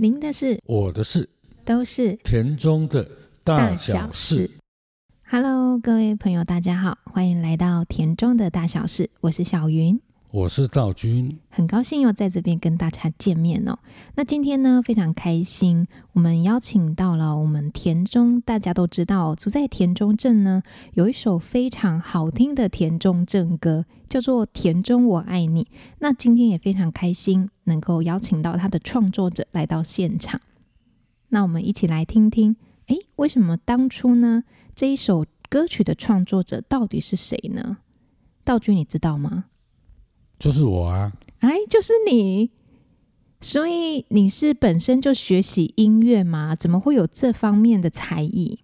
您的事，我的事，都是田中的大小事。。Hello，各位朋友，大家好，欢迎来到田中的大小事，我是小云。我是道君，很高兴又在这边跟大家见面哦。那今天呢，非常开心，我们邀请到了我们田中，大家都知道，住在田中镇呢，有一首非常好听的田中镇歌，叫做《田中我爱你》。那今天也非常开心，能够邀请到他的创作者来到现场。那我们一起来听听，诶，为什么当初呢这一首歌曲的创作者到底是谁呢？道君，你知道吗？就是我啊。哎，就是你。所以你是本身就学习音乐吗？怎么会有这方面的才艺？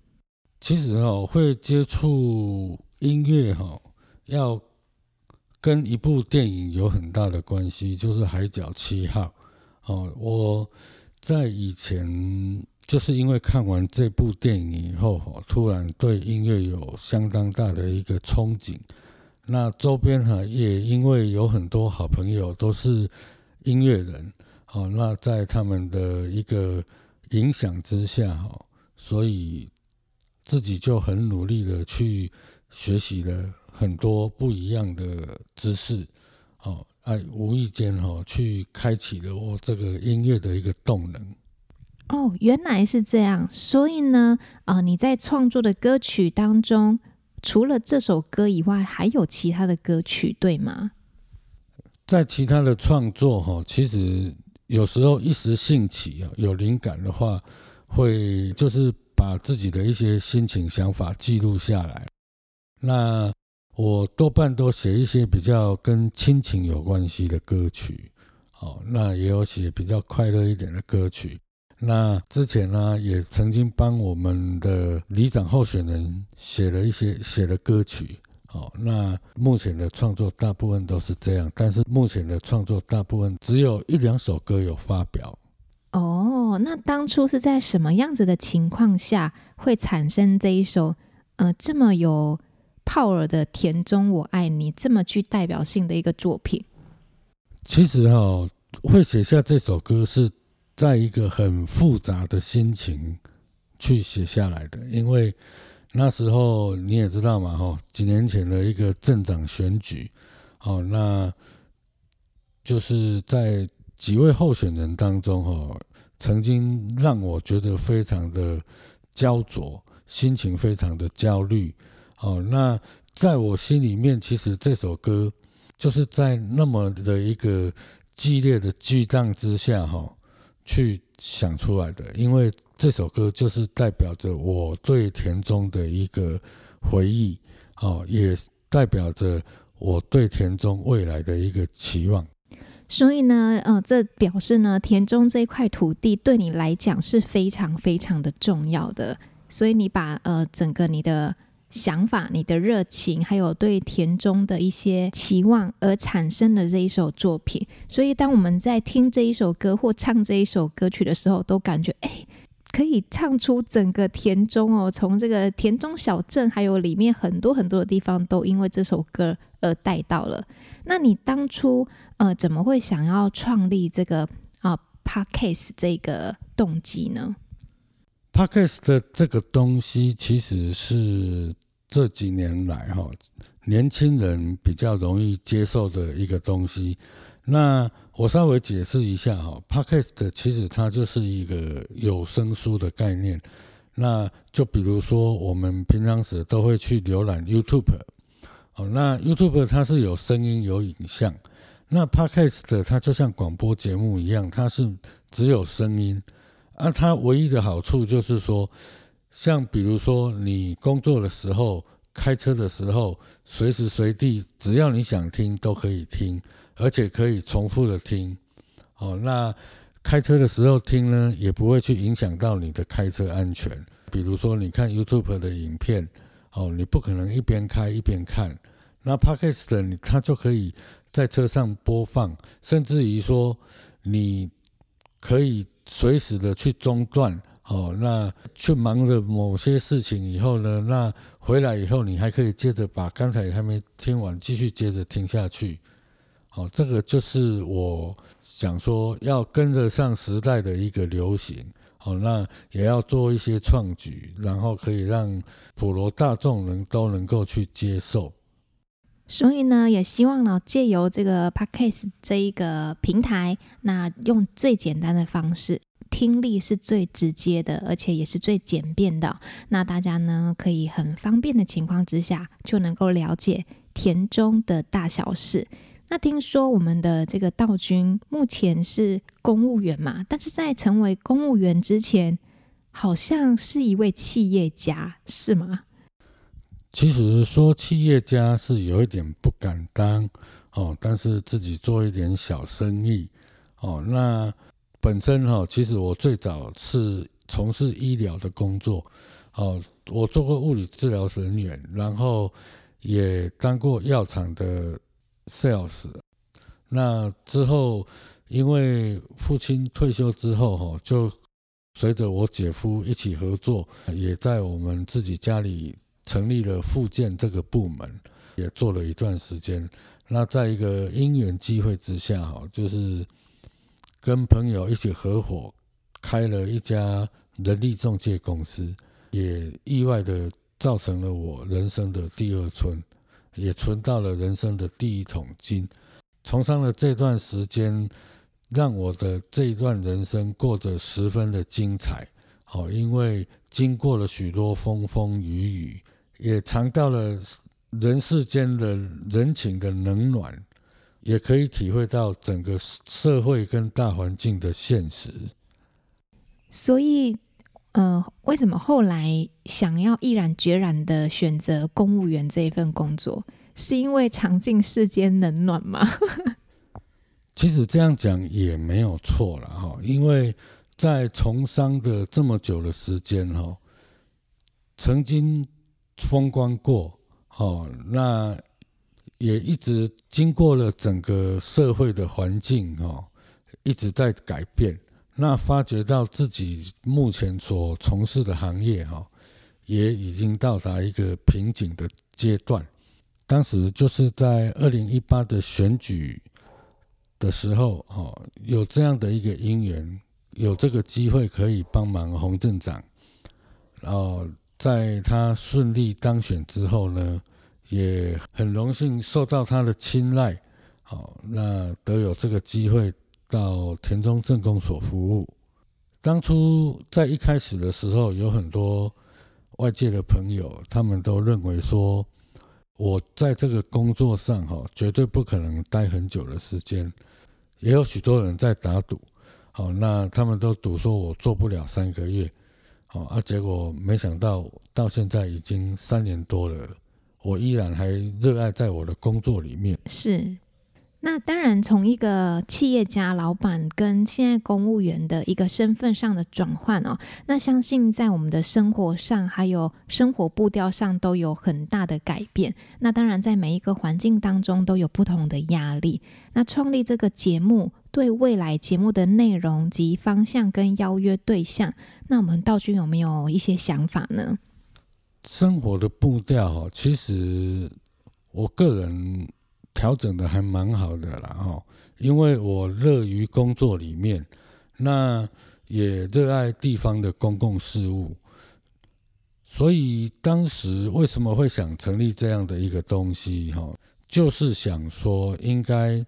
其实哦、会接触音乐哈、要跟一部电影有很大的关系，就是《海角七号》哦。我在以前就是因为看完这部电影以后，哈，突然对音乐有相当大的一个憧憬。那周边哈也因为有很多好朋友都是音乐人，好，那在他们的一个影响之下，哈，所以自己就很努力的去学习了很多不一样的知识，好，哎，无意间哈去开启了我这个音乐的一个动能。哦，原来是这样。所以呢，啊、你在创作的歌曲当中，除了这首歌以外，还有其他的歌曲，对吗？在其他的创作哈，其实有时候一时兴起啊，有灵感的话，会就是把自己的一些心情想法记录下来。那我多半都写一些比较跟亲情有关系的歌曲，好，那也有写比较快乐一点的歌曲。那之前呢，也曾经帮我们的里长候选人写了一些写了歌曲，好，那目前的创作大部分都是这样，但是目前的创作大部分只有一两首歌有发表。哦，那当初是在什么样子的情况下会产生这一首呃这么有 power 的《田中我爱你》这么具代表性的一个作品？其实哈、会写下这首歌是在一个很复杂的心情去写下来的，因为那时候你也知道嘛，哈，几年前的一个镇长选举，好，那就是在几位候选人当中，哈，曾经让我觉得非常的焦灼，心情非常的焦虑，哦，那在我心里面，其实这首歌就是在那么的一个激烈的巨荡之下，哈，去想出来的。因为这首歌就是代表着我对田中的一个回忆，哦，也代表着我对田中未来的一个期望。所以呢，呃，这表示呢，田中这一块土地对你来讲是非常非常的重要的。所以你把呃整个你的想法、你的热情，还有对田中的一些期望，而产生的这一首作品。所以当我们在听这一首歌或唱这一首歌曲的时候，都感觉哎。可以唱出整个田中哦，从这个田中小镇，还有里面很多很多的地方，都因为这首歌而带到了。那你当初呃，怎么会想要创立这个啊 podcast 这个动机呢？Podcast 的这个东西其实是这几年来哈年轻人比较容易接受的一个东西。那我稍微解释一下哈，Podcast 其实它就是一个有声书的概念。那就比如说我们平常时都会去浏览 YouTube，哦，那 YouTube 它是有声音有影像，那 Podcast 它就像广播节目一样，它是只有声音。啊，它唯一的好处就是说，像比如说你工作的时候、开车的时候，随时随地只要你想听都可以听，而且可以重复的听。哦，那开车的时候听呢，也不会去影响到你的开车安全。比如说你看 YouTube 的影片，哦，你不可能一边开一边看。那 Podcast 你它就可以在车上播放，甚至于说你可以随时的去中断，哦，那去忙了某些事情以后呢，那回来以后你还可以接着把刚才还没听完继续接着听下去，好，这个就是我想说要跟得上时代的一个流行。好，那也要做一些创举，然后可以让普罗大众能都能够去接受。所以呢，也希望呢，借由这个 podcast 这一个平台，那用最简单的方式，听力是最直接的，而且也是最简便的。那大家呢，可以很方便的情况之下，就能够了解田中的大小事。那听说我们的这个道君目前是公务员嘛，但是在成为公务员之前，好像是一位企业家，是吗？其实说企业家是有一点不敢当哦，但是自己做一点小生意哦。那本身哈，其实我最早是从事医疗的工作哦，我做过物理治疗人员，然后也当过药厂的 sales。那之后，因为父亲退休之后哈，就随着我姐夫一起合作，也在我们自己家里。成立了复健这个部门，也做了一段时间。那在一个因缘机会之下，哈，就是跟朋友一起合伙开了一家人力中介公司，也意外的造成了我人生的第二春，也存到了人生的第一桶金。从商的这段时间，让我的这一段人生过得十分的精彩。好，因为经过了许多风风雨雨。也尝到了人世间的人情的冷暖，也可以体会到整个社会跟大环境的现实。所以，呃，为什么后来想要毅然决然的选择公务员这一份工作？是因为尝尽世间冷暖吗？其实这样讲也没有错了哈，因为在从商的这么久的时间哈，曾经。风光过，好，那也一直经过了整个社会的环境，哦，一直在改变。那发觉到自己目前所从事的行业，哈，也已经到达一个瓶颈的阶段。当时就是在二零一八的选举的时候，哈，有这样的一个因缘，有这个机会可以帮忙洪镇长，然后。在他顺利当选之后呢，也很荣幸受到他的青睐，好，那得有这个机会到田中政工所服务。当初在一开始的时候，有很多外界的朋友，他们都认为说，我在这个工作上哈，绝对不可能待很久的时间。也有许多人在打赌，好，那他们都赌说我做不了三个月。哦啊！结果没想到，到现在已经三年多了，我依然还热爱在我的工作里面。是，那当然，从一个企业家、老板跟现在公务员的一个身份上的转换哦，那相信在我们的生活上还有生活步调上都有很大的改变。那当然，在每一个环境当中都有不同的压力。那创立这个节目。对未来节目的内容及方向跟邀约对象，那我们道君有没有一些想法呢？生活的步调，其实我个人调整的还蛮好的啦，哈，因为我乐于工作里面，那也热爱地方的公共事务，所以当时为什么会想成立这样的一个东西，哈，就是想说应该。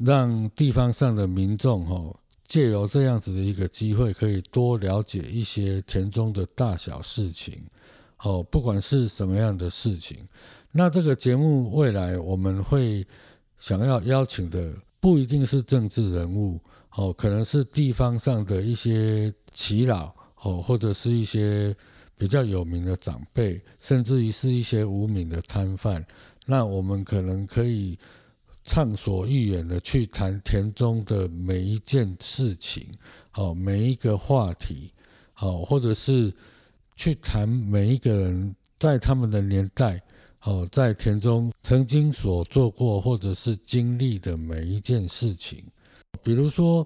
让地方上的民众哈，借由这样子的一个机会，可以多了解一些田中的大小事情，哦，不管是什么样的事情。那这个节目未来我们会想要邀请的，不一定是政治人物，哦，可能是地方上的一些耆老，哦，或者是一些比较有名的长辈，甚至于是一些无名的摊贩。那我们可能可以。畅所欲言的去谈田中的每一件事情，好每一个话题，好或者是去谈每一个人在他们的年代，哦在田中曾经所做过或者是经历的每一件事情，比如说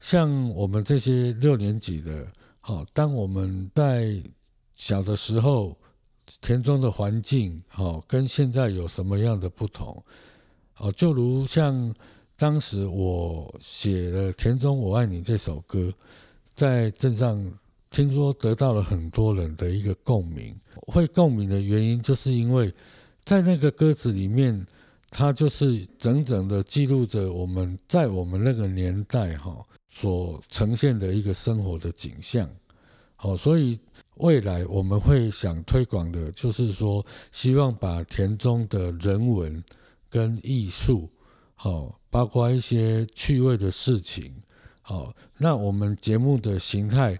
像我们这些六年级的，好当我们在小的时候，田中的环境好跟现在有什么样的不同？哦，就如像当时我写了《田中我爱你》这首歌，在镇上听说得到了很多人的一个共鸣。会共鸣的原因，就是因为在那个歌词里面，它就是整整的记录着我们在我们那个年代哈所呈现的一个生活的景象。好，所以未来我们会想推广的，就是说，希望把田中的人文跟艺术，好，包括一些趣味的事情，好，那我们节目的形态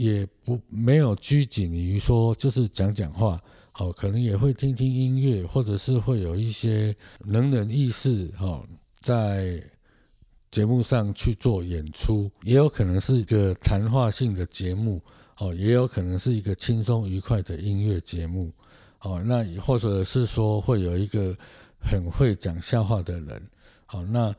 也不没有拘谨于说，就是讲讲话，好，可能也会听听音乐，或者是会有一些能人异士，哈，在。节目上去做演出，也有可能是一个谈话性的节目，哦，也有可能是一个轻松愉快的音乐节目，哦，那或者是说会有一个很会讲笑话的人，好，那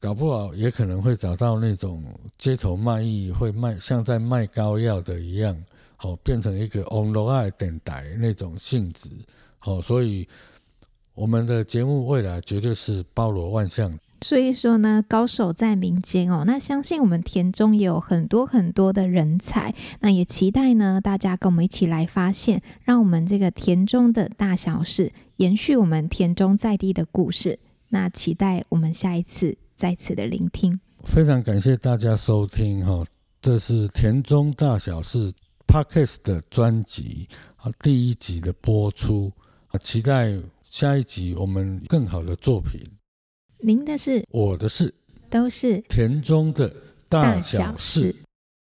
搞不好也可能会找到那种街头卖艺会卖像在卖膏药的一样，好，变成一个 online 电台那种性质，好，所以我们的节目未来绝对是包罗万象。所以说呢，高手在民间哦。那相信我们田中也有很多很多的人才。那也期待呢，大家跟我们一起来发现，让我们这个田中的大小事延续我们田中在地的故事。那期待我们下一次再次的聆听。非常感谢大家收听哈，这是田中大小事 Podcast 的专辑啊，第一集的播出啊，期待下一集我们更好的作品。您的事，我的事，都是田中的大小事。